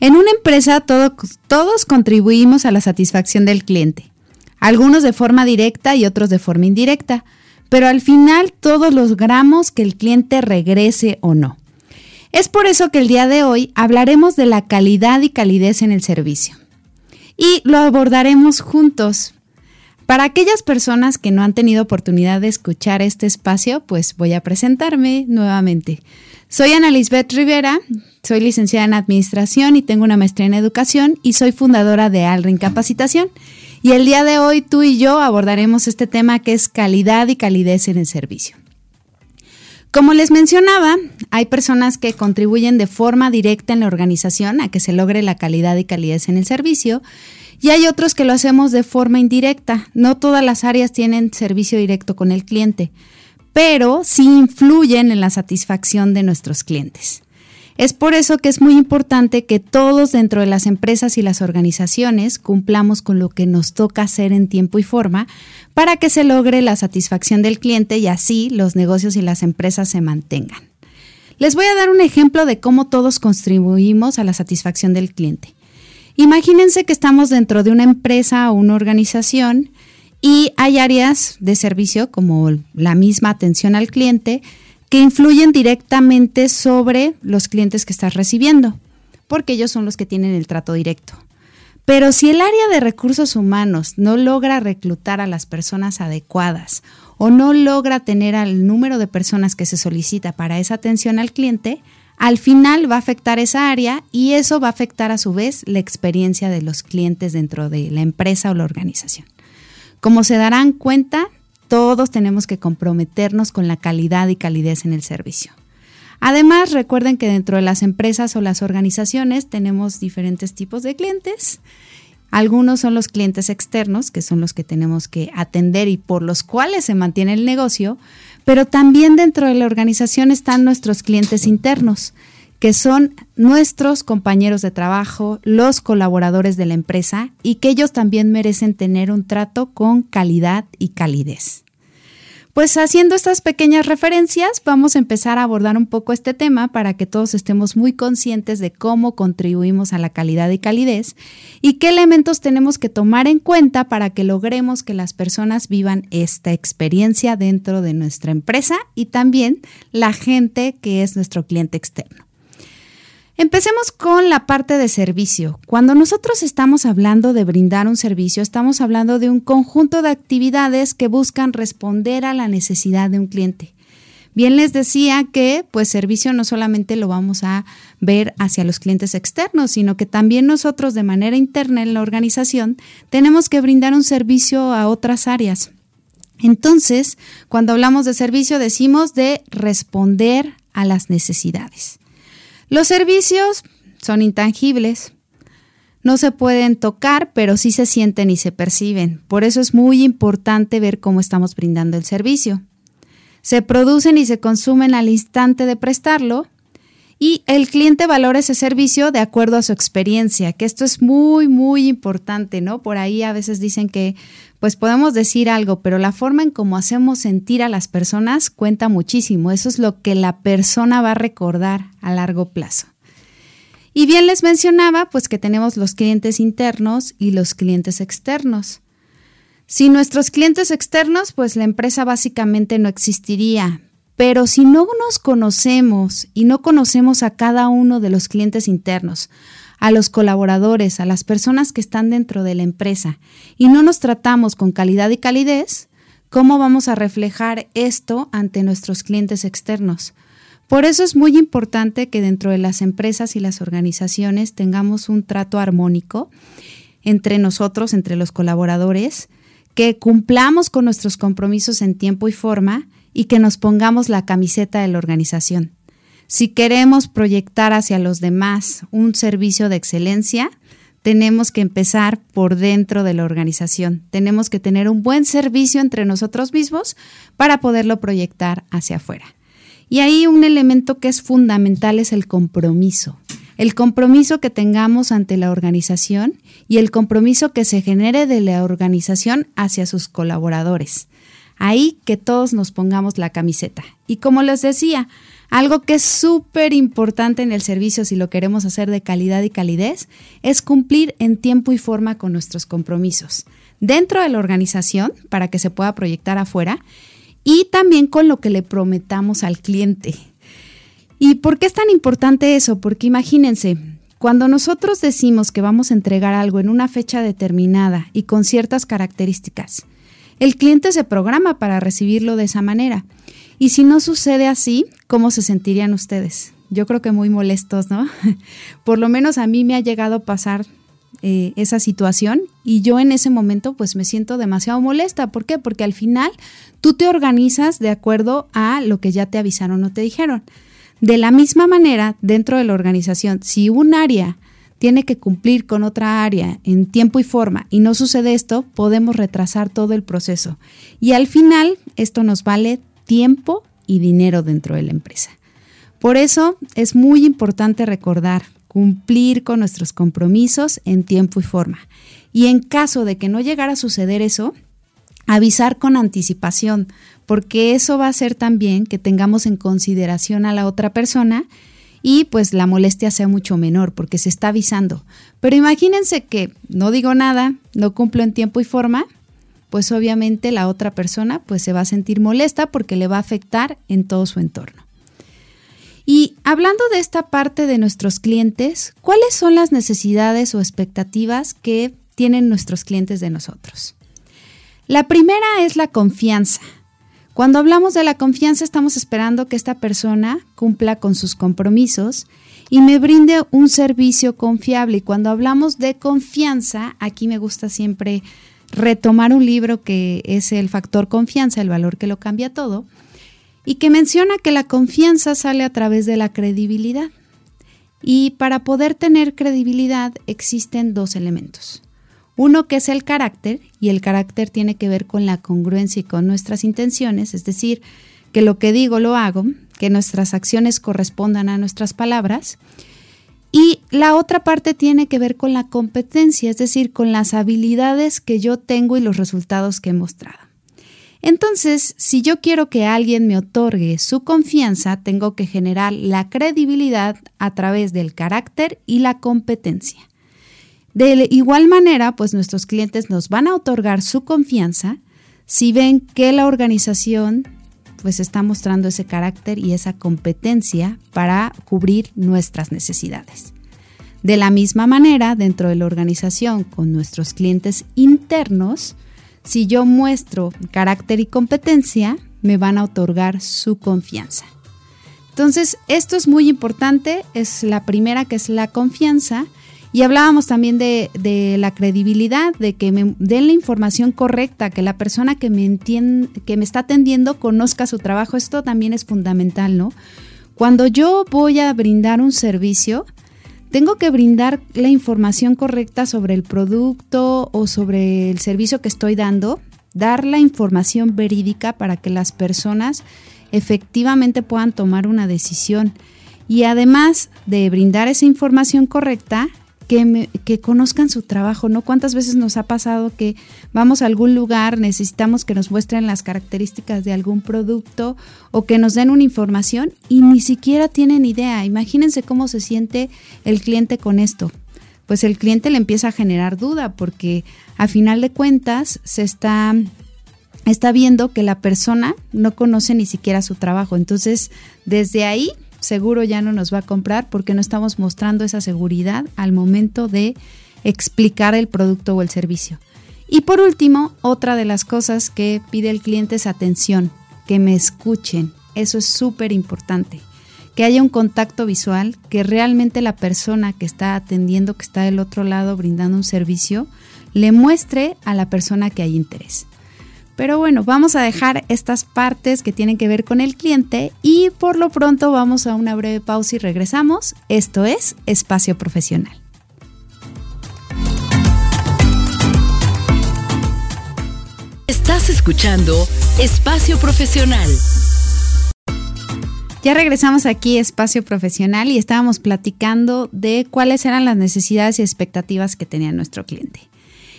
En una empresa todos contribuimos a la satisfacción del cliente, algunos de forma directa y otros de forma indirecta, pero al final todos logramos que el cliente regrese o no. Es por eso que el día de hoy hablaremos de la calidad y calidez en el servicio. Y lo abordaremos juntos. Para aquellas personas que no han tenido oportunidad de escuchar este espacio, pues voy a presentarme nuevamente. Soy Ana Lisbeth Rivera, soy licenciada en Administración y tengo una maestría en Educación y soy fundadora de Alrin Capacitación. Y el día de hoy tú y yo abordaremos este tema que es calidad y calidez en el servicio. Como les mencionaba, hay personas que contribuyen de forma directa en la organización a que se logre la calidad y calidez en el servicio y hay otros que lo hacemos de forma indirecta. No todas las áreas tienen servicio directo con el cliente pero sí influyen en la satisfacción de nuestros clientes. Es por eso que es muy importante que todos dentro de las empresas y las organizaciones cumplamos con lo que nos toca hacer en tiempo y forma para que se logre la satisfacción del cliente y así los negocios y las empresas se mantengan. Les voy a dar un ejemplo de cómo todos contribuimos a la satisfacción del cliente. Imagínense que estamos dentro de una empresa o una organización y hay áreas de servicio como la misma atención al cliente que influyen directamente sobre los clientes que estás recibiendo, porque ellos son los que tienen el trato directo. Pero si el área de recursos humanos no logra reclutar a las personas adecuadas o no logra tener al número de personas que se solicita para esa atención al cliente, al final va a afectar esa área y eso va a afectar a su vez la experiencia de los clientes dentro de la empresa o la organización. Como se darán cuenta, todos tenemos que comprometernos con la calidad y calidez en el servicio. Además, recuerden que dentro de las empresas o las organizaciones tenemos diferentes tipos de clientes. Algunos son los clientes externos, que son los que tenemos que atender y por los cuales se mantiene el negocio, pero también dentro de la organización están nuestros clientes internos, que son nuestros compañeros de trabajo, los colaboradores de la empresa y que ellos también merecen tener un trato con calidad y calidez. Pues haciendo estas pequeñas referencias, vamos a empezar a abordar un poco este tema para que todos estemos muy conscientes de cómo contribuimos a la calidad y calidez y qué elementos tenemos que tomar en cuenta para que logremos que las personas vivan esta experiencia dentro de nuestra empresa y también la gente que es nuestro cliente externo. Empecemos con la parte de servicio. Cuando nosotros estamos hablando de brindar un servicio, estamos hablando de un conjunto de actividades que buscan responder a la necesidad de un cliente. Bien les decía que pues servicio no solamente lo vamos a ver hacia los clientes externos, sino que también nosotros de manera interna en la organización tenemos que brindar un servicio a otras áreas. Entonces, cuando hablamos de servicio decimos de responder a las necesidades. Los servicios son intangibles. No se pueden tocar, pero sí se sienten y se perciben. Por eso es muy importante ver cómo estamos brindando el servicio. Se producen y se consumen al instante de prestarlo y el cliente valora ese servicio de acuerdo a su experiencia, que esto es muy, muy importante, ¿no? Por ahí a veces dicen que pues podemos decir algo, pero la forma en cómo hacemos sentir a las personas cuenta muchísimo. Eso es lo que la persona va a recordar a largo plazo. Y bien les mencionaba, pues que tenemos los clientes internos y los clientes externos. Sin nuestros clientes externos, pues la empresa básicamente no existiría. Pero si no nos conocemos y no conocemos a cada uno de los clientes internos, a los colaboradores, a las personas que están dentro de la empresa y no nos tratamos con calidad y calidez, ¿cómo vamos a reflejar esto ante nuestros clientes externos? Por eso es muy importante que dentro de las empresas y las organizaciones tengamos un trato armónico entre nosotros, entre los colaboradores, que cumplamos con nuestros compromisos en tiempo y forma y que nos pongamos la camiseta de la organización. Si queremos proyectar hacia los demás un servicio de excelencia, tenemos que empezar por dentro de la organización. Tenemos que tener un buen servicio entre nosotros mismos para poderlo proyectar hacia afuera. Y ahí un elemento que es fundamental es el compromiso. El compromiso que tengamos ante la organización y el compromiso que se genere de la organización hacia sus colaboradores. Ahí que todos nos pongamos la camiseta. Y como les decía, algo que es súper importante en el servicio si lo queremos hacer de calidad y calidez es cumplir en tiempo y forma con nuestros compromisos dentro de la organización para que se pueda proyectar afuera y también con lo que le prometamos al cliente. ¿Y por qué es tan importante eso? Porque imagínense, cuando nosotros decimos que vamos a entregar algo en una fecha determinada y con ciertas características, el cliente se programa para recibirlo de esa manera. Y si no sucede así, ¿cómo se sentirían ustedes? Yo creo que muy molestos, ¿no? Por lo menos a mí me ha llegado a pasar eh, esa situación y yo en ese momento pues me siento demasiado molesta. ¿Por qué? Porque al final tú te organizas de acuerdo a lo que ya te avisaron o te dijeron. De la misma manera, dentro de la organización, si un área tiene que cumplir con otra área en tiempo y forma y no sucede esto, podemos retrasar todo el proceso. Y al final, esto nos vale tiempo y dinero dentro de la empresa. Por eso es muy importante recordar cumplir con nuestros compromisos en tiempo y forma. Y en caso de que no llegara a suceder eso, avisar con anticipación, porque eso va a hacer también que tengamos en consideración a la otra persona y pues la molestia sea mucho menor porque se está avisando. Pero imagínense que no digo nada, no cumplo en tiempo y forma, pues obviamente la otra persona pues se va a sentir molesta porque le va a afectar en todo su entorno. Y hablando de esta parte de nuestros clientes, ¿cuáles son las necesidades o expectativas que tienen nuestros clientes de nosotros? La primera es la confianza. Cuando hablamos de la confianza estamos esperando que esta persona cumpla con sus compromisos y me brinde un servicio confiable. Y cuando hablamos de confianza, aquí me gusta siempre retomar un libro que es el factor confianza, el valor que lo cambia todo, y que menciona que la confianza sale a través de la credibilidad. Y para poder tener credibilidad existen dos elementos. Uno que es el carácter, y el carácter tiene que ver con la congruencia y con nuestras intenciones, es decir, que lo que digo lo hago, que nuestras acciones correspondan a nuestras palabras. Y la otra parte tiene que ver con la competencia, es decir, con las habilidades que yo tengo y los resultados que he mostrado. Entonces, si yo quiero que alguien me otorgue su confianza, tengo que generar la credibilidad a través del carácter y la competencia. De igual manera, pues nuestros clientes nos van a otorgar su confianza si ven que la organización pues está mostrando ese carácter y esa competencia para cubrir nuestras necesidades. De la misma manera, dentro de la organización con nuestros clientes internos, si yo muestro carácter y competencia, me van a otorgar su confianza. Entonces, esto es muy importante, es la primera que es la confianza y hablábamos también de, la credibilidad, de que me den la información correcta, que la persona que me, entiende, que me está atendiendo conozca su trabajo. Esto también es fundamental, ¿no? Cuando yo voy a brindar un servicio, tengo que brindar la información correcta sobre el producto o sobre el servicio que estoy dando, dar la información verídica para que las personas efectivamente puedan tomar una decisión. Y además de brindar esa información correcta, que, conozcan su trabajo, ¿no? ¿Cuántas veces nos ha pasado que vamos a algún lugar, necesitamos que nos muestren las características de algún producto o que nos den una información y ni siquiera tienen idea? Imagínense cómo se siente el cliente con esto. Pues el cliente le empieza a generar duda porque a final de cuentas se está está viendo que la persona no conoce ni siquiera su trabajo. Entonces, desde ahí seguro ya no nos va a comprar porque no estamos mostrando esa seguridad al momento de explicar el producto o el servicio. Y por último, otra de las cosas que pide el cliente es atención, que me escuchen. Eso es súper importante. Que haya un contacto visual, que realmente la persona que está atendiendo, que está del otro lado brindando un servicio, le muestre a la persona que hay interés. Pero bueno, vamos a dejar estas partes que tienen que ver con el cliente y por lo pronto vamos a una breve pausa y regresamos. Esto es Espacio Profesional. Estás escuchando Espacio Profesional. Ya regresamos aquí a Espacio Profesional y estábamos platicando de cuáles eran las necesidades y expectativas que tenía nuestro cliente.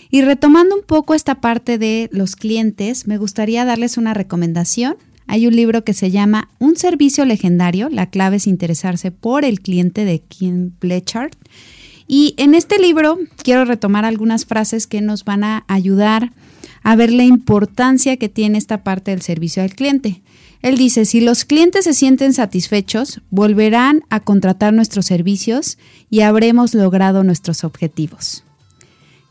Y retomando un poco esta parte de los clientes, me gustaría darles una recomendación. Hay un libro que se llama Un servicio legendario, la clave es interesarse por el cliente de Kim Blanchard. Y en este libro quiero retomar algunas frases que nos van a ayudar a ver la importancia que tiene esta parte del servicio al cliente. Él dice, si los clientes se sienten satisfechos, volverán a contratar nuestros servicios y habremos logrado nuestros objetivos.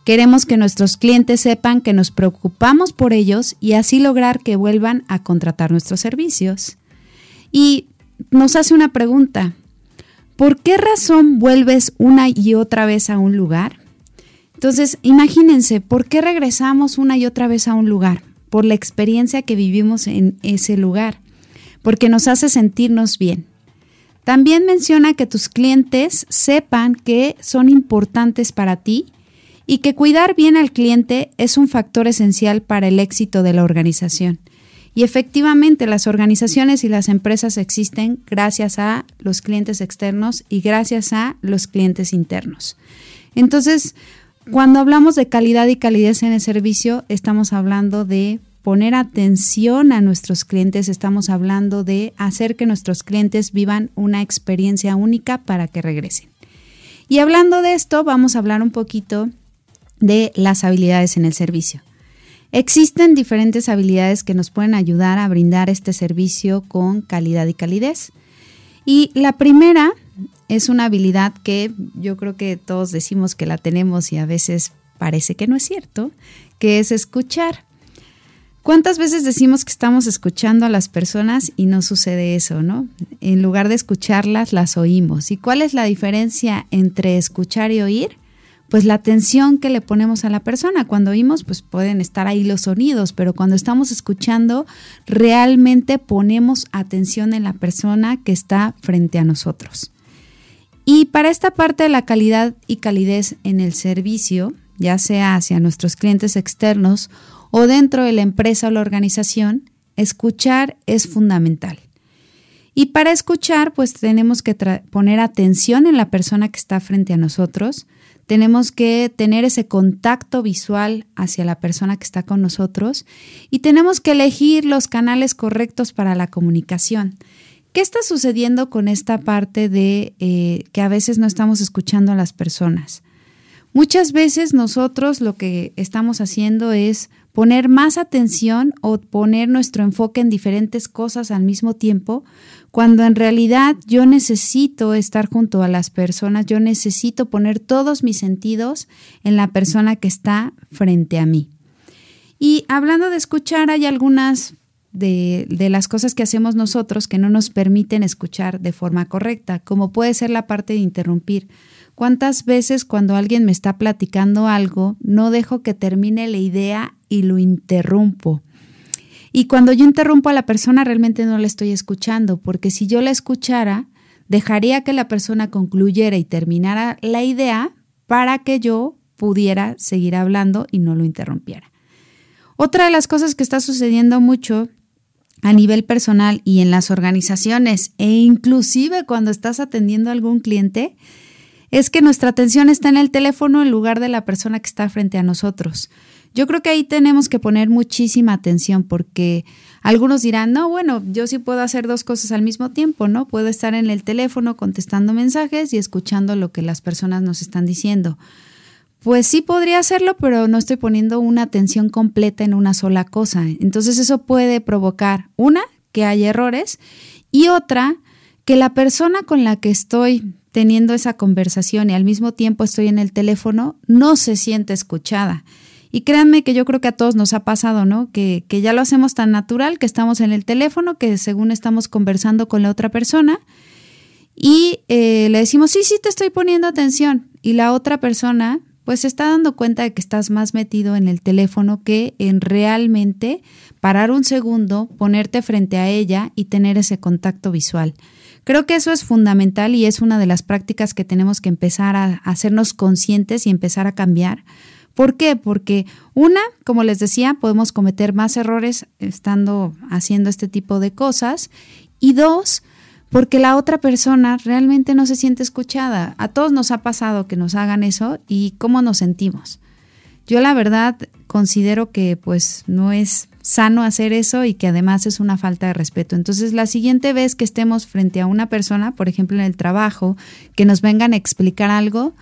Queremos que nuestros clientes sepan que nos preocupamos por ellos y así lograr que vuelvan a contratar nuestros servicios. Y nos hace una pregunta, ¿por qué razón vuelves una y otra vez a un lugar? Entonces, imagínense, ¿por qué regresamos una y otra vez a un lugar? por la experiencia que vivimos en ese lugar, porque nos hace sentirnos bien. También menciona que tus clientes sepan que son importantes para ti y que cuidar bien al cliente es un factor esencial para el éxito de la organización. Y efectivamente las organizaciones y las empresas existen gracias a los clientes externos y gracias a los clientes internos. Entonces, cuando hablamos de calidad y calidez en el servicio, estamos hablando de poner atención a nuestros clientes, estamos hablando de hacer que nuestros clientes vivan una experiencia única para que regresen. Y hablando de esto, vamos a hablar un poquito de las habilidades en el servicio. Existen diferentes habilidades que nos pueden ayudar a brindar este servicio con calidad y calidez. Y la primera es una habilidad que yo creo que todos decimos que la tenemos y a veces parece que no es cierto, que es escuchar. ¿Cuántas veces decimos que estamos escuchando a las personas y no sucede eso, no? En lugar de escucharlas, las oímos. ¿Y cuál es la diferencia entre escuchar y oír? Pues la atención que le ponemos a la persona. Cuando oímos, pues pueden estar ahí los sonidos, pero cuando estamos escuchando, realmente ponemos atención en la persona que está frente a nosotros. Y para esta parte de la calidad y calidez en el servicio, ya sea hacia nuestros clientes externos o dentro de la empresa o la organización, escuchar es fundamental. Y para escuchar, pues tenemos que poner atención en la persona que está frente a nosotros, tenemos que tener ese contacto visual hacia la persona que está con nosotros y tenemos que elegir los canales correctos para la comunicación. ¿Qué está sucediendo con esta parte de eh, que a veces no estamos escuchando a las personas? Muchas veces nosotros lo que estamos haciendo es poner más atención o poner nuestro enfoque en diferentes cosas al mismo tiempo, cuando en realidad yo necesito estar junto a las personas, yo necesito poner todos mis sentidos en la persona que está frente a mí. Y hablando de escuchar, hay algunas de, las cosas que hacemos nosotros que no nos permiten escuchar de forma correcta, como puede ser la parte de interrumpir. ¿Cuántas veces cuando alguien me está platicando algo, no dejo que termine la idea y lo interrumpo? Y cuando yo interrumpo a la persona, realmente no la estoy escuchando, porque si yo la escuchara, dejaría que la persona concluyera y terminara la idea para que yo pudiera seguir hablando y no lo interrumpiera. Otra de las cosas que está sucediendo mucho a nivel personal y en las organizaciones e inclusive cuando estás atendiendo a algún cliente, es que nuestra atención está en el teléfono en lugar de la persona que está frente a nosotros. Yo creo que ahí tenemos que poner muchísima atención porque algunos dirán, no, bueno, yo sí puedo hacer dos cosas al mismo tiempo, ¿no? Puedo estar en el teléfono contestando mensajes y escuchando lo que las personas nos están diciendo. Pues sí podría hacerlo, pero no estoy poniendo una atención completa en una sola cosa. Entonces eso puede provocar, una, que haya errores y otra, que la persona con la que estoy teniendo esa conversación y al mismo tiempo estoy en el teléfono no se siente escuchada. Y créanme que yo creo que a todos nos ha pasado, ¿no? Que, que ya lo hacemos tan natural que estamos en el teléfono, que según estamos conversando con la otra persona y eh, le decimos, sí, sí, te estoy poniendo atención. Y la otra persona pues se está dando cuenta de que estás más metido en el teléfono que en realmente parar un segundo, ponerte frente a ella y tener ese contacto visual. Creo que eso es fundamental y es una de las prácticas que tenemos que empezar a hacernos conscientes y empezar a cambiar, ¿Por qué? Porque una, como les decía, podemos cometer más errores estando haciendo este tipo de cosas. Y dos, porque la otra persona realmente no se siente escuchada. A todos nos ha pasado que nos hagan eso y cómo nos sentimos. Yo la verdad considero que pues no es sano hacer eso y que además es una falta de respeto. Entonces, la siguiente vez que estemos frente a una persona, por ejemplo en el trabajo, que nos vengan a explicar algo,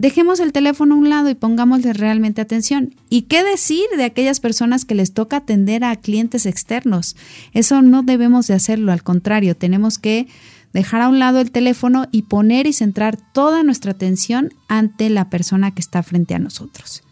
dejemos el teléfono a un lado y pongámosle realmente atención. ¿Y qué decir de aquellas personas que les toca atender a clientes externos? Eso no debemos de hacerlo, al contrario, tenemos que dejar a un lado el teléfono y poner y centrar toda nuestra atención ante la persona que está frente a nosotros.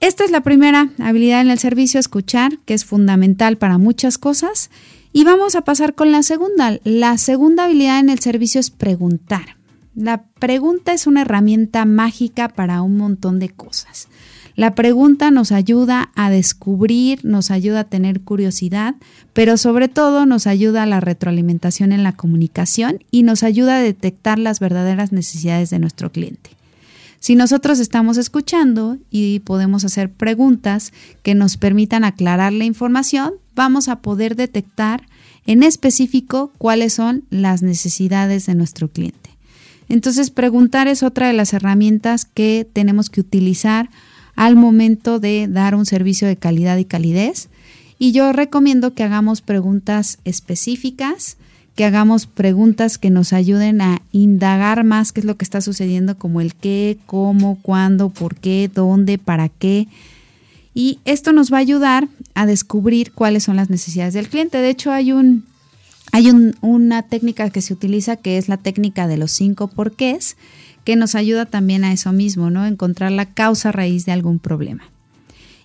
Esta es la primera habilidad en el servicio, escuchar, que es fundamental para muchas cosas. Y vamos a pasar con la segunda. La segunda habilidad en el servicio es preguntar. La pregunta es una herramienta mágica para un montón de cosas. La pregunta nos ayuda a descubrir, nos ayuda a tener curiosidad, pero sobre todo nos ayuda a la retroalimentación en la comunicación y nos ayuda a detectar las verdaderas necesidades de nuestro cliente. Si nosotros estamos escuchando y podemos hacer preguntas que nos permitan aclarar la información, vamos a poder detectar en específico cuáles son las necesidades de nuestro cliente. Entonces, preguntar es otra de las herramientas que tenemos que utilizar al momento de dar un servicio de calidad y calidez. Y yo recomiendo que hagamos preguntas específicas que hagamos preguntas que nos ayuden a indagar más qué es lo que está sucediendo, como el qué, cómo, cuándo, por qué, dónde, para qué. Y esto nos va a ayudar a descubrir cuáles son las necesidades del cliente. De hecho, hay un hay una técnica que se utiliza que es la técnica de los cinco porqués, que nos ayuda también a eso mismo, ¿no? Encontrar la causa raíz de algún problema.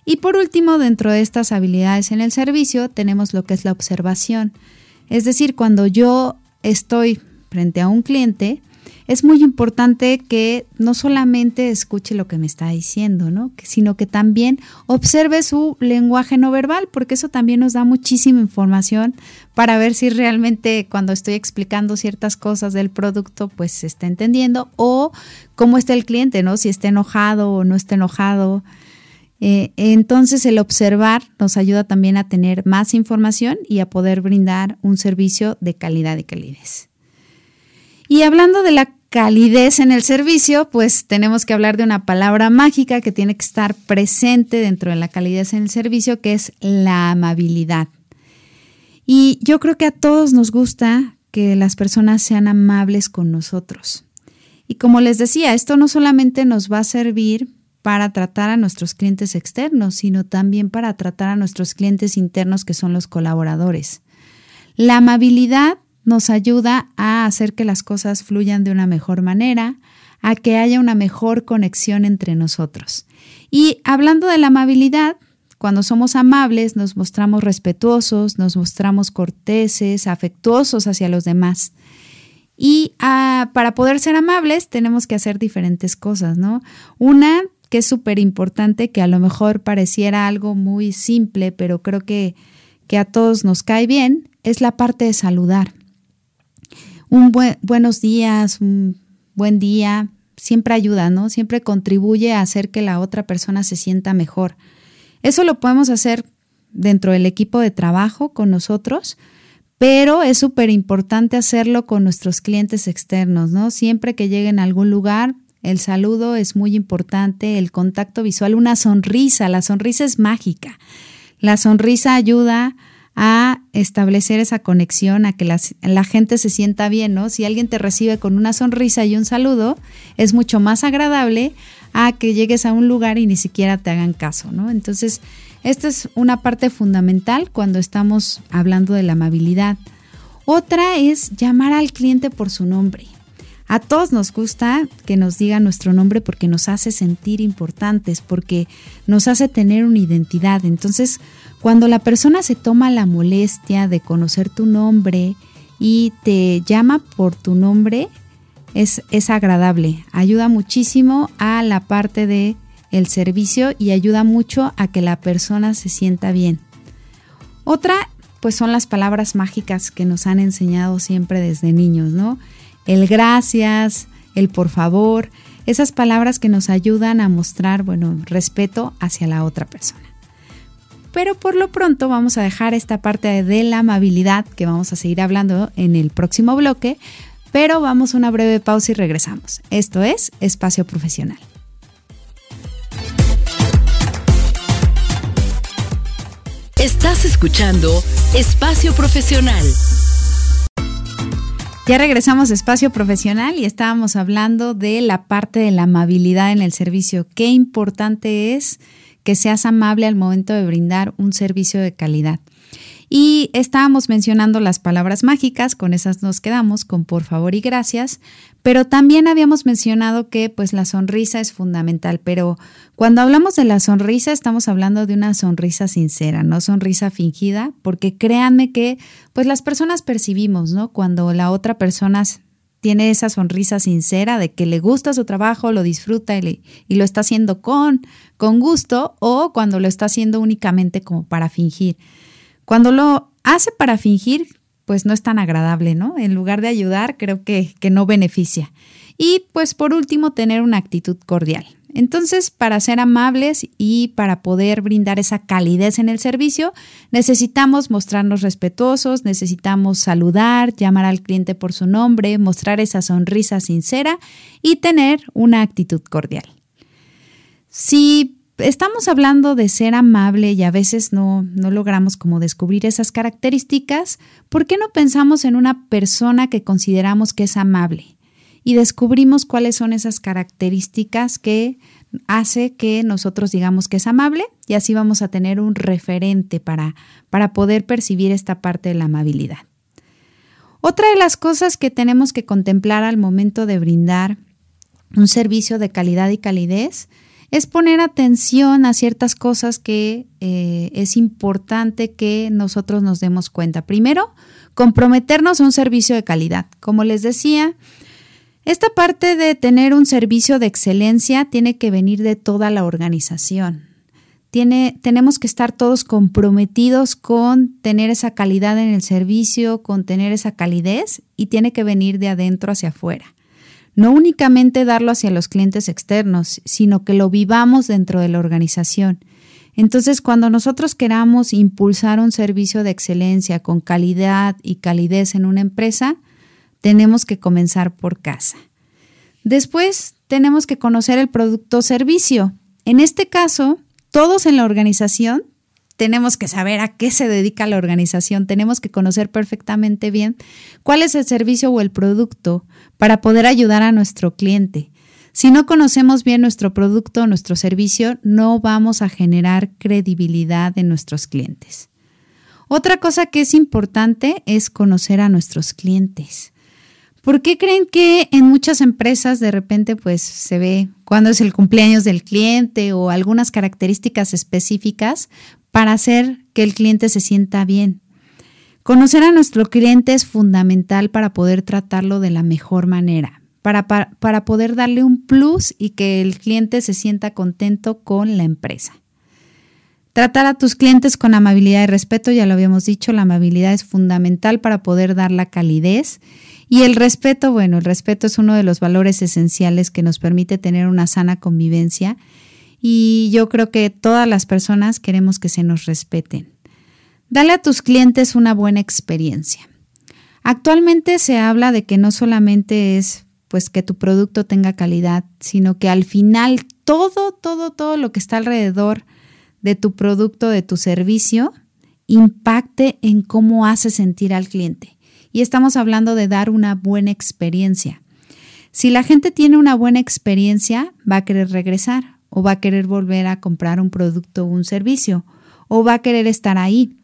Y por último, dentro de estas habilidades en el servicio, tenemos lo que es la observación. Es decir, cuando yo estoy frente a un cliente, es muy importante que no solamente escuche lo que me está diciendo, ¿no? sino que también observe su lenguaje no verbal, porque eso también nos da muchísima información para ver si realmente cuando estoy explicando ciertas cosas del producto, pues se está entendiendo o cómo está el cliente, ¿no? Si está enojado o no está enojado. Eh, entonces el observar nos ayuda también a tener más información y a poder brindar un servicio de calidad y calidez. Y hablando de la calidez en el servicio, pues tenemos que hablar de una palabra mágica que tiene que estar presente dentro de la calidez en el servicio, que es la amabilidad. Y yo creo que a todos nos gusta que las personas sean amables con nosotros. Y como les decía, esto no solamente nos va a servir para tratar a nuestros clientes externos, sino también para tratar a nuestros clientes internos que son los colaboradores. La amabilidad nos ayuda a hacer que las cosas fluyan de una mejor manera, a que haya una mejor conexión entre nosotros. Y hablando de la amabilidad, cuando somos amables nos mostramos respetuosos, nos mostramos corteses, afectuosos hacia los demás. Y ah, para poder ser amables tenemos que hacer diferentes cosas, ¿no? Una, que es súper importante, que a lo mejor pareciera algo muy simple, pero creo que, que a todos nos cae bien, es la parte de saludar. Un buen, buenos días, un buen día, siempre ayuda, ¿no? Siempre contribuye a hacer que la otra persona se sienta mejor. Eso lo podemos hacer dentro del equipo de trabajo con nosotros, pero es súper importante hacerlo con nuestros clientes externos, ¿no? Siempre que lleguen a algún lugar, el saludo es muy importante, el contacto visual, una sonrisa, la sonrisa es mágica. La sonrisa ayuda a establecer esa conexión, a que la, gente se sienta bien, ¿no? Si alguien te recibe con una sonrisa y un saludo, es mucho más agradable a que llegues a un lugar y ni siquiera te hagan caso, ¿no? Entonces, esta es una parte fundamental cuando estamos hablando de la amabilidad. Otra es llamar al cliente por su nombre. A todos nos gusta que nos digan nuestro nombre porque nos hace sentir importantes, porque nos hace tener una identidad. Entonces, cuando la persona se toma la molestia de conocer tu nombre y te llama por tu nombre, es, es agradable. Ayuda muchísimo a la parte de el servicio y ayuda mucho a que la persona se sienta bien. Otra, pues son las palabras mágicas que nos han enseñado siempre desde niños, ¿no? el gracias, el por favor. esas palabras que nos ayudan a mostrar, bueno, respeto hacia la otra persona. Pero por lo pronto vamos a dejar esta parte de la amabilidad que vamos a seguir hablando en el próximo bloque, pero vamos a una breve pausa y regresamos. Esto es Espacio Profesional. Estás escuchando Espacio Profesional. Ya regresamos a Espacio Profesional y estábamos hablando de la parte de la amabilidad en el servicio. Qué importante es que seas amable al momento de brindar un servicio de calidad. Y estábamos mencionando las palabras mágicas, con esas nos quedamos, con por favor y gracias, pero también habíamos mencionado que pues la sonrisa es fundamental, pero cuando hablamos de la sonrisa estamos hablando de una sonrisa sincera, no sonrisa fingida, porque créanme que pues las personas percibimos, ¿no? Cuando la otra persona tiene esa sonrisa sincera de que le gusta su trabajo, lo disfruta y, y, lo está haciendo con, con gusto o cuando lo está haciendo únicamente como para fingir. Cuando lo hace para fingir, pues no es tan agradable, ¿no? En lugar de ayudar, creo que, que no beneficia. Y pues por último, tener una actitud cordial. Entonces, para ser amables y para poder brindar esa calidez en el servicio, necesitamos mostrarnos respetuosos, necesitamos saludar, llamar al cliente por su nombre, mostrar esa sonrisa sincera y tener una actitud cordial. Si estamos hablando de ser amable y a veces no, no logramos como descubrir esas características, ¿por qué no pensamos en una persona que consideramos que es amable? Y descubrimos cuáles son esas características que hace que nosotros digamos que es amable y así vamos a tener un referente para, para poder percibir esta parte de la amabilidad. Otra de las cosas que tenemos que contemplar al momento de brindar un servicio de calidad y calidez es poner atención a ciertas cosas que eh, es importante que nosotros nos demos cuenta. Primero, comprometernos a un servicio de calidad. Como les decía, esta parte de tener un servicio de excelencia tiene que venir de toda la organización. Tenemos que estar todos comprometidos con tener esa calidad en el servicio, con tener esa calidez y tiene que venir de adentro hacia afuera no únicamente darlo hacia los clientes externos, sino que lo vivamos dentro de la organización. Entonces, cuando nosotros queramos impulsar un servicio de excelencia con calidad y calidez en una empresa, tenemos que comenzar por casa. Después, tenemos que conocer el producto o servicio. En este caso, todos en la organización tenemos que saber a qué se dedica la organización, tenemos que conocer perfectamente bien cuál es el servicio o el producto para poder ayudar a nuestro cliente. Si no conocemos bien nuestro producto o nuestro servicio, no vamos a generar credibilidad en nuestros clientes. Otra cosa que es importante es conocer a nuestros clientes. ¿Por qué creen que en muchas empresas de repente pues se ve cuándo es el cumpleaños del cliente o algunas características específicas para hacer que el cliente se sienta bien. Conocer a nuestro cliente es fundamental para poder tratarlo de la mejor manera, para, para, poder darle un plus y que el cliente se sienta contento con la empresa. Tratar a tus clientes con amabilidad y respeto, ya lo habíamos dicho, la amabilidad es fundamental para poder dar la calidez. Y el respeto, bueno, el respeto es uno de los valores esenciales que nos permite tener una sana convivencia y yo creo que todas las personas queremos que se nos respeten. Dale a tus clientes una buena experiencia. Actualmente se habla de que no solamente es pues que tu producto tenga calidad, sino que al final todo, todo, todo lo que está alrededor de tu producto, de tu servicio, impacte en cómo hace sentir al cliente. Y estamos hablando de dar una buena experiencia. Si la gente tiene una buena experiencia, va a querer regresar, o va a querer volver a comprar un producto o un servicio o va a querer estar ahí.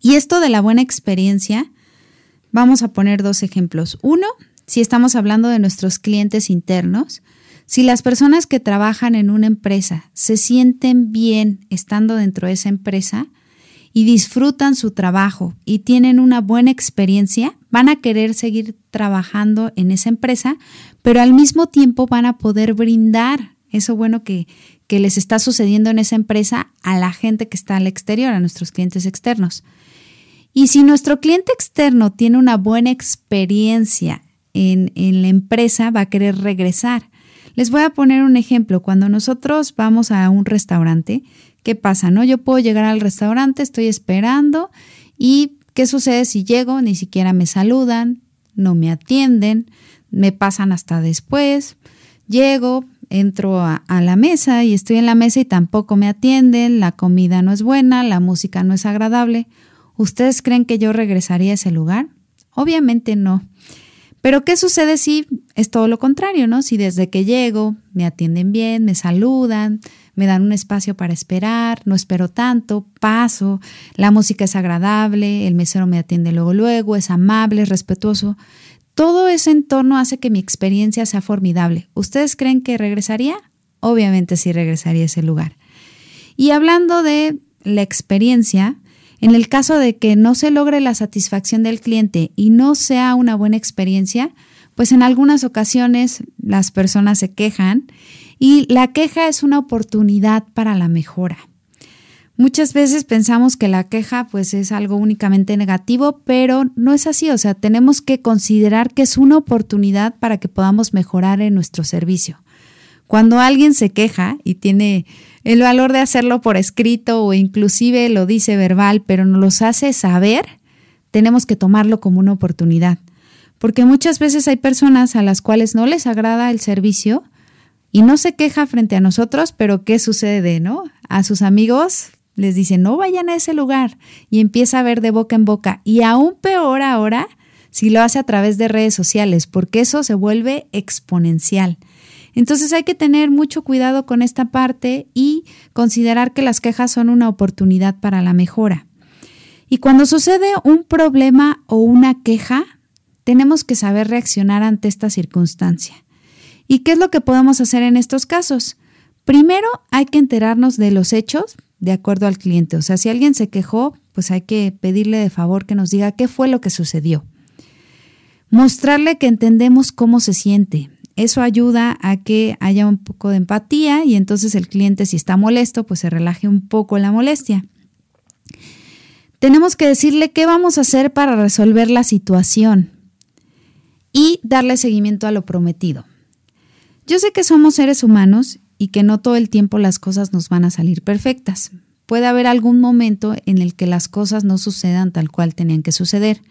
Y esto de la buena experiencia, vamos a poner dos ejemplos. Uno, si estamos hablando de nuestros clientes internos, si las personas que trabajan en una empresa se sienten bien estando dentro de esa empresa y disfrutan su trabajo y tienen una buena experiencia, van a querer seguir trabajando en esa empresa, pero al mismo tiempo van a poder brindar eso bueno que, que les está sucediendo en esa empresa a la gente que está al exterior, a nuestros clientes externos. Y si nuestro cliente externo tiene una buena experiencia en, en, la empresa, va a querer regresar. Les voy a poner un ejemplo. Cuando nosotros vamos a un restaurante, ¿qué pasa? No, yo puedo llegar al restaurante, estoy esperando y ¿qué sucede si llego? Ni siquiera me saludan, no me atienden, me pasan hasta después. Llego, entro a, a, la mesa y estoy en la mesa y tampoco me atienden, la comida no es buena, la música no es agradable. ¿Ustedes creen que yo regresaría a ese lugar? Obviamente no. Pero ¿qué sucede si es todo lo contrario, no? Si desde que llego me atienden bien, me saludan, me dan un espacio para esperar, no espero tanto, paso, la música es agradable, el mesero me atiende luego luego, es amable, es respetuoso. Todo ese entorno hace que mi experiencia sea formidable. ¿Ustedes creen que regresaría? Obviamente sí regresaría a ese lugar. Y hablando de la experiencia, en el caso de que no se logre la satisfacción del cliente y no sea una buena experiencia, pues en algunas ocasiones las personas se quejan y la queja es una oportunidad para la mejora. Muchas veces pensamos que la queja pues es algo únicamente negativo, pero no es así, o sea, tenemos que considerar que es una oportunidad para que podamos mejorar en nuestro servicio. Cuando alguien se queja y tiene el valor de hacerlo por escrito o inclusive lo dice verbal, pero nos los hace saber, tenemos que tomarlo como una oportunidad. Porque muchas veces hay personas a las cuales no les agrada el servicio y no se queja frente a nosotros, pero ¿qué sucede, no? A sus amigos les dicen, no vayan a ese lugar y empieza a ver de boca en boca. Y aún peor ahora si lo hace a través de redes sociales, porque eso se vuelve exponencial. Entonces hay que tener mucho cuidado con esta parte y considerar que las quejas son una oportunidad para la mejora. Y cuando sucede un problema o una queja, tenemos que saber reaccionar ante esta circunstancia. ¿Y qué es lo que podemos hacer en estos casos? Primero hay que enterarnos de los hechos de acuerdo al cliente. O sea, si alguien se quejó, pues hay que pedirle de favor que nos diga qué fue lo que sucedió. Mostrarle que entendemos cómo se siente, eso ayuda a que haya un poco de empatía y entonces el cliente si está molesto, pues se relaje un poco la molestia. Tenemos que decirle qué vamos a hacer para resolver la situación y darle seguimiento a lo prometido. Yo sé que somos seres humanos y que no todo el tiempo las cosas nos van a salir perfectas. Puede haber algún momento en el que las cosas no sucedan tal cual tenían que suceder.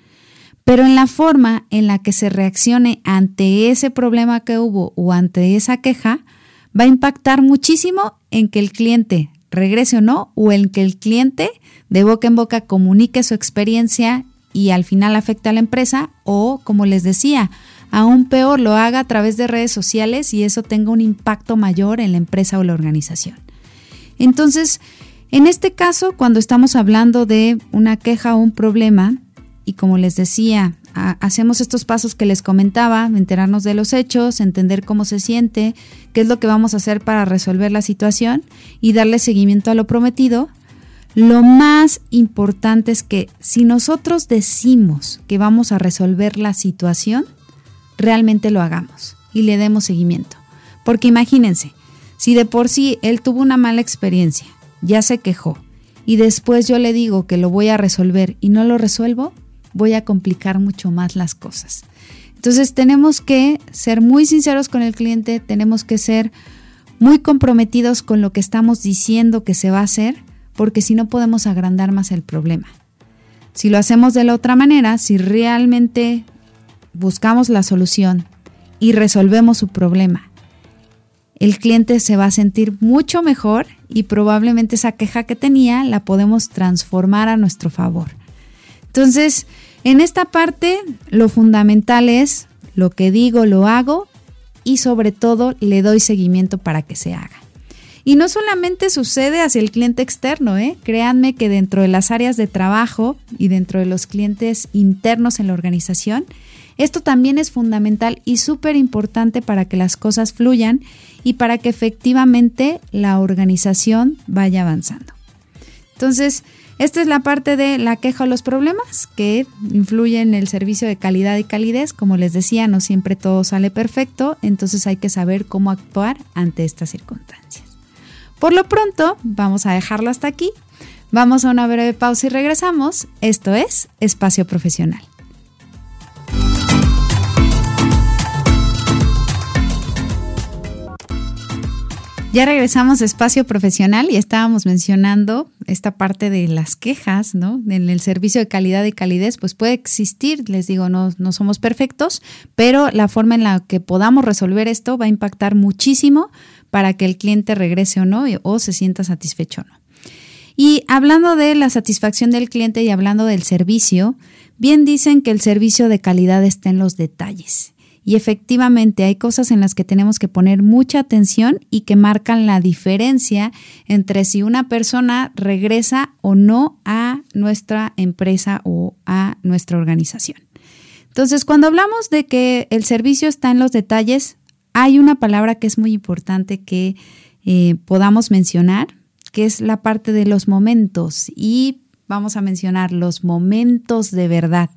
Pero en la forma en la que se reaccione ante ese problema que hubo o ante esa queja, va a impactar muchísimo en que el cliente regrese o no, o en que el cliente de boca en boca comunique su experiencia y al final afecte a la empresa, o como les decía, aún peor lo haga a través de redes sociales y eso tenga un impacto mayor en la empresa o la organización. Entonces, en este caso, cuando estamos hablando de una queja o un problema, y como les decía, hacemos estos pasos que les comentaba, enterarnos de los hechos, entender cómo se siente, qué es lo que vamos a hacer para resolver la situación y darle seguimiento a lo prometido. Lo más importante es que si nosotros decimos que vamos a resolver la situación, realmente lo hagamos y le demos seguimiento. Porque imagínense, si de por sí él tuvo una mala experiencia, ya se quejó, y después yo le digo que lo voy a resolver y no lo resuelvo, voy a complicar mucho más las cosas. Entonces tenemos que ser muy sinceros con el cliente, tenemos que ser muy comprometidos con lo que estamos diciendo que se va a hacer, porque si no podemos agrandar más el problema. Si lo hacemos de la otra manera, si realmente buscamos la solución y resolvemos su problema, el cliente se va a sentir mucho mejor y probablemente esa queja que tenía la podemos transformar a nuestro favor. Entonces, en esta parte, lo fundamental es lo que digo, lo hago y sobre todo le doy seguimiento para que se haga. Y no solamente sucede hacia el cliente externo, ¿eh? créanme que dentro de las áreas de trabajo y dentro de los clientes internos en la organización, esto también es fundamental y súper importante para que las cosas fluyan y para que efectivamente la organización vaya avanzando. Entonces, esta es la parte de la queja o los problemas que influyen en el servicio de calidad y calidez. Como les decía, no siempre todo sale perfecto, entonces hay que saber cómo actuar ante estas circunstancias. Por lo pronto, vamos a dejarlo hasta aquí. Vamos a una breve pausa y regresamos. Esto es Espacio Profesional. Ya regresamos a espacio profesional y estábamos mencionando esta parte de las quejas, ¿no? En el servicio de calidad y calidez, pues puede existir, les digo, no, no somos perfectos, pero la forma en la que podamos resolver esto va a impactar muchísimo para que el cliente regrese o no o se sienta satisfecho o no. Y hablando de la satisfacción del cliente y hablando del servicio, bien dicen que el servicio de calidad está en los detalles. Y efectivamente hay cosas en las que tenemos que poner mucha atención y que marcan la diferencia entre si una persona regresa o no a nuestra empresa o a nuestra organización. Entonces, cuando hablamos de que el servicio está en los detalles, hay una palabra que es muy importante que eh, podamos mencionar, que es la parte de los momentos. Y vamos a mencionar los momentos de verdad.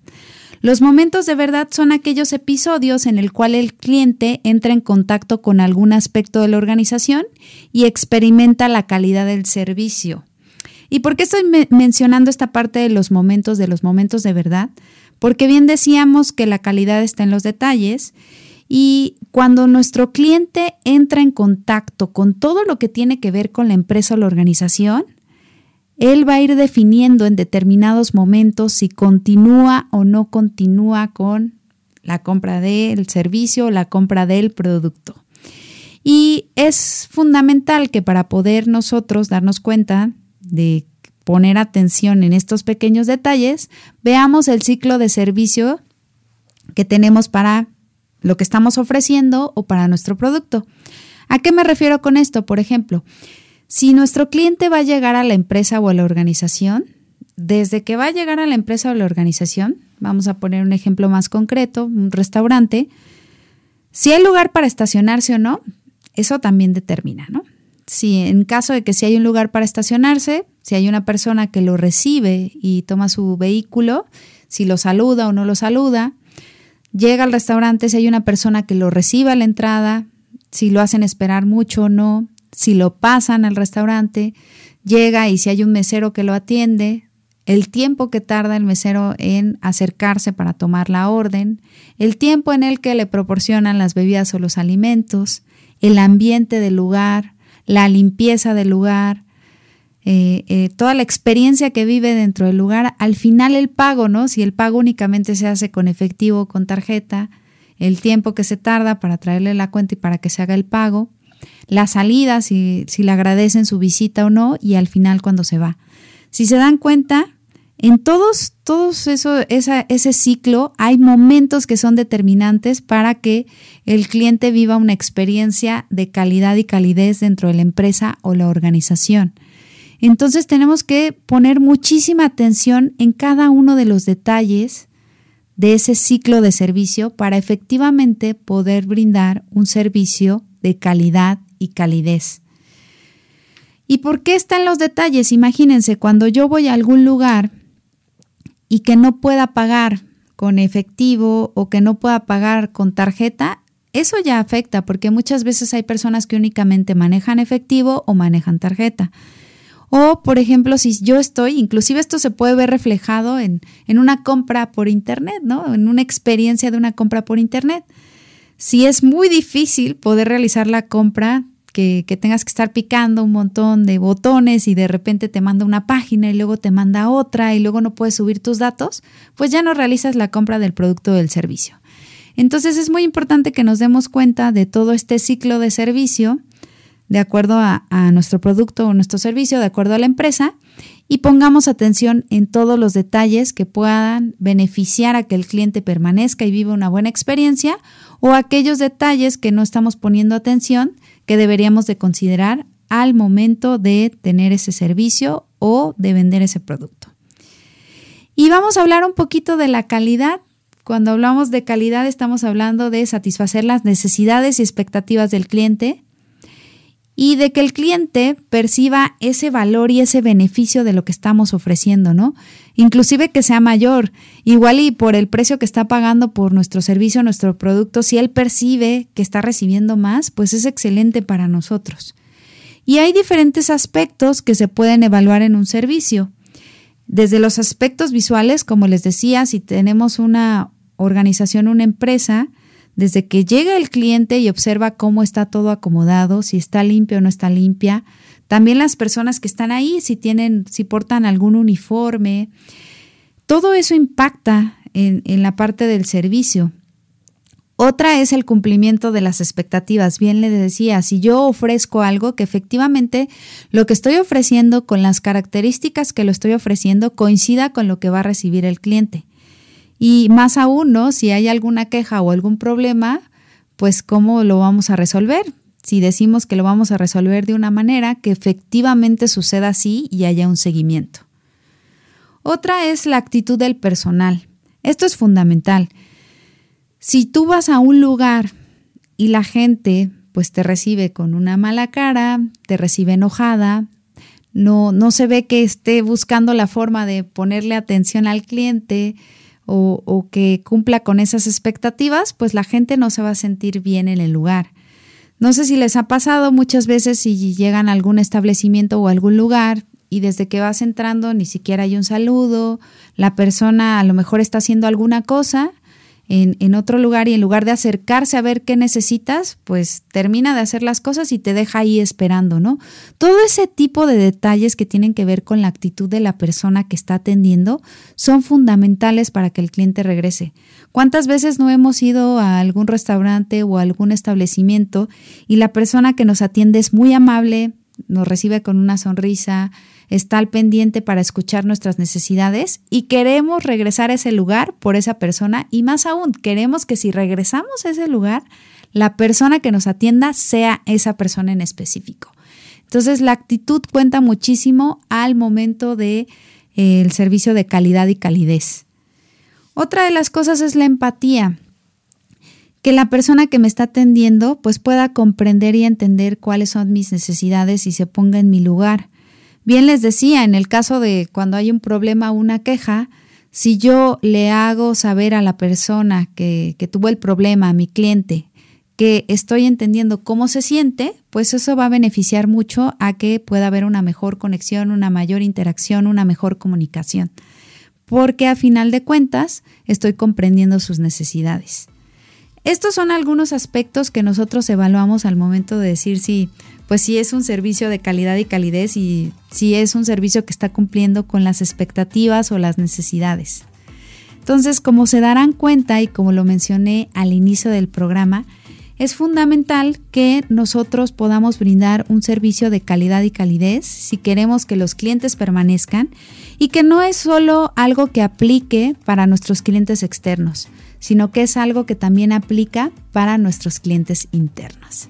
Los momentos de verdad son aquellos episodios en el cual el cliente entra en contacto con algún aspecto de la organización y experimenta la calidad del servicio. ¿Y por qué estoy mencionando esta parte de los momentos, de los momentos de verdad? Porque bien decíamos que la calidad está en los detalles y cuando nuestro cliente entra en contacto con todo lo que tiene que ver con la empresa o la organización, él va a ir definiendo en determinados momentos si continúa o no continúa con la compra del servicio o la compra del producto. Y es fundamental que para poder nosotros darnos cuenta de poner atención en estos pequeños detalles, veamos el ciclo de servicio que tenemos para lo que estamos ofreciendo o para nuestro producto. ¿A qué me refiero con esto? Por ejemplo, si nuestro cliente va a llegar a la empresa o a la organización, desde que va a llegar a la empresa o la organización, vamos a poner un ejemplo más concreto, un restaurante, si hay lugar para estacionarse o no, eso también determina, ¿no? Si en caso de que si hay un lugar para estacionarse, si hay una persona que lo recibe y toma su vehículo, si lo saluda o no lo saluda, llega al restaurante, si hay una persona que lo recibe a la entrada, si lo hacen esperar mucho o no, si lo pasan al restaurante, llega y si hay un mesero que lo atiende, el tiempo que tarda el mesero en acercarse para tomar la orden, el tiempo en el que le proporcionan las bebidas o los alimentos, el ambiente del lugar, la limpieza del lugar, eh, eh, toda la experiencia que vive dentro del lugar, al final el pago, ¿no? Si el pago únicamente se hace con efectivo o con tarjeta, el tiempo que se tarda para traerle la cuenta y para que se haga el pago, la salida, si, si le agradecen su visita o no, y al final cuando se va. Si se dan cuenta, en todos, todos eso, ese ciclo hay momentos que son determinantes para que el cliente viva una experiencia de calidad y calidez dentro de la empresa o la organización. Entonces tenemos que poner muchísima atención en cada uno de los detalles de ese ciclo de servicio para efectivamente poder brindar un servicio de calidad y calidez. ¿Y por qué están los detalles? Imagínense, cuando yo voy a algún lugar y que no pueda pagar con efectivo o que no pueda pagar con tarjeta, eso ya afecta porque muchas veces hay personas que únicamente manejan efectivo o manejan tarjeta. O, por ejemplo, si yo estoy, inclusive esto se puede ver reflejado en, en, una compra por Internet, ¿no? En una experiencia de una compra por Internet. Si es muy difícil poder realizar la compra, que, que, tengas que estar picando un montón de botones y de repente te manda una página y luego te manda otra y luego no puedes subir tus datos, pues ya no realizas la compra del producto o del servicio. Entonces es muy importante que nos demos cuenta de todo este ciclo de servicio de acuerdo a, nuestro producto o nuestro servicio, de acuerdo a la empresa, y pongamos atención en todos los detalles que puedan beneficiar a que el cliente permanezca y viva una buena experiencia o aquellos detalles que no estamos poniendo atención que deberíamos de considerar al momento de tener ese servicio o de vender ese producto. Y vamos a hablar un poquito de la calidad. Cuando hablamos de calidad estamos hablando de satisfacer las necesidades y expectativas del cliente, y de que el cliente perciba ese valor y ese beneficio de lo que estamos ofreciendo, ¿no? Inclusive que sea mayor, igual y por el precio que está pagando por nuestro servicio, nuestro producto, si él percibe que está recibiendo más, pues es excelente para nosotros. Y hay diferentes aspectos que se pueden evaluar en un servicio. Desde los aspectos visuales, como les decía, si tenemos una organización, una empresa, desde que llega el cliente y observa cómo está todo acomodado, si está limpio o no está limpia. También las personas que están ahí, si tienen, si portan algún uniforme. Todo eso impacta en, en la parte del servicio. Otra es el cumplimiento de las expectativas. Bien le decía, si yo ofrezco algo que efectivamente lo que estoy ofreciendo con las características que lo estoy ofreciendo coincida con lo que va a recibir el cliente. Y más aún, ¿no? Si hay alguna queja o algún problema, pues cómo lo vamos a resolver. Si decimos que lo vamos a resolver de una manera que efectivamente suceda así y haya un seguimiento. Otra es la actitud del personal. Esto es fundamental. Si tú vas a un lugar y la gente pues te recibe con una mala cara, te recibe enojada, no, no se ve que esté buscando la forma de ponerle atención al cliente o, que cumpla con esas expectativas, pues la gente no se va a sentir bien en el lugar. No sé si les ha pasado muchas veces si llegan a algún establecimiento o algún lugar y desde que vas entrando ni siquiera hay un saludo, la persona a lo mejor está haciendo alguna cosa en, otro lugar y en lugar de acercarse a ver qué necesitas, pues termina de hacer las cosas y te deja ahí esperando, ¿no? Todo ese tipo de detalles que tienen que ver con la actitud de la persona que está atendiendo son fundamentales para que el cliente regrese. ¿Cuántas veces no hemos ido a algún restaurante o a algún establecimiento y la persona que nos atiende es muy amable, nos recibe con una sonrisa, está al pendiente para escuchar nuestras necesidades y queremos regresar a ese lugar por esa persona y más aún, queremos que si regresamos a ese lugar, la persona que nos atienda sea esa persona en específico. Entonces, la actitud cuenta muchísimo al momento de eh, servicio de calidad y calidez. Otra de las cosas es la empatía que la persona que me está atendiendo pues pueda comprender y entender cuáles son mis necesidades y se ponga en mi lugar. Bien les decía, en el caso de cuando hay un problema o una queja, si yo le hago saber a la persona que, que tuvo el problema, a mi cliente, que estoy entendiendo cómo se siente, pues eso va a beneficiar mucho a que pueda haber una mejor conexión, una mayor interacción, una mejor comunicación. Porque a final de cuentas estoy comprendiendo sus necesidades. Estos son algunos aspectos que nosotros evaluamos al momento de decir si pues sí es un servicio de calidad y calidez y si es un servicio que está cumpliendo con las expectativas o las necesidades. Entonces, como se darán cuenta y como lo mencioné al inicio del programa, es fundamental que nosotros podamos brindar un servicio de calidad y calidez si queremos que los clientes permanezcan y que no es solo algo que aplique para nuestros clientes externos, sino que es algo que también aplica para nuestros clientes internos.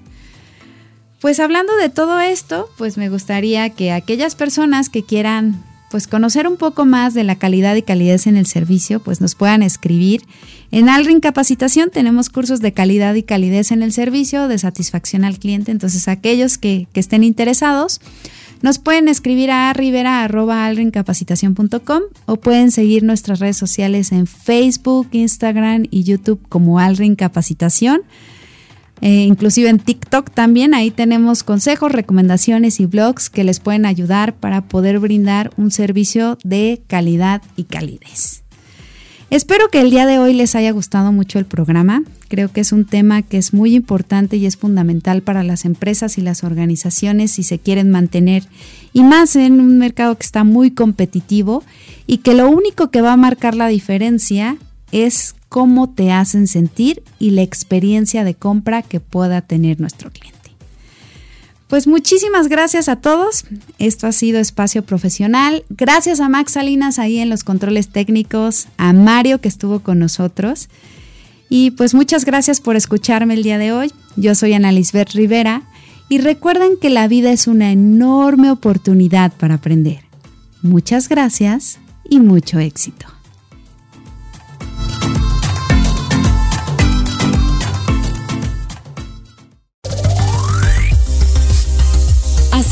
Pues hablando de todo esto, pues me gustaría que aquellas personas que quieran pues conocer un poco más de la calidad y calidez en el servicio, pues nos puedan escribir. En Alrin Capacitación tenemos cursos de calidad y calidez en el servicio, de satisfacción al cliente. Entonces, aquellos que, que estén interesados, nos pueden escribir a rivera.alrincapacitación.com o pueden seguir nuestras redes sociales en Facebook, Instagram y YouTube como Alrin Capacitación. Eh, inclusive en TikTok también, ahí tenemos consejos, recomendaciones y blogs que les pueden ayudar para poder brindar un servicio de calidad y calidez. Espero que el día de hoy les haya gustado mucho el programa. Creo que es un tema que es muy importante y es fundamental para las empresas y las organizaciones si se quieren mantener y más en un mercado que está muy competitivo y que lo único que va a marcar la diferencia es cómo te hacen sentir y la experiencia de compra que pueda tener nuestro cliente. Pues muchísimas gracias a todos. Esto ha sido Espacio Profesional. Gracias a Max Salinas ahí en los controles técnicos, a Mario que estuvo con nosotros. Y pues muchas gracias por escucharme el día de hoy. Yo soy Ana Lisbeth Rivera y recuerden que la vida es una enorme oportunidad para aprender. Muchas gracias y mucho éxito.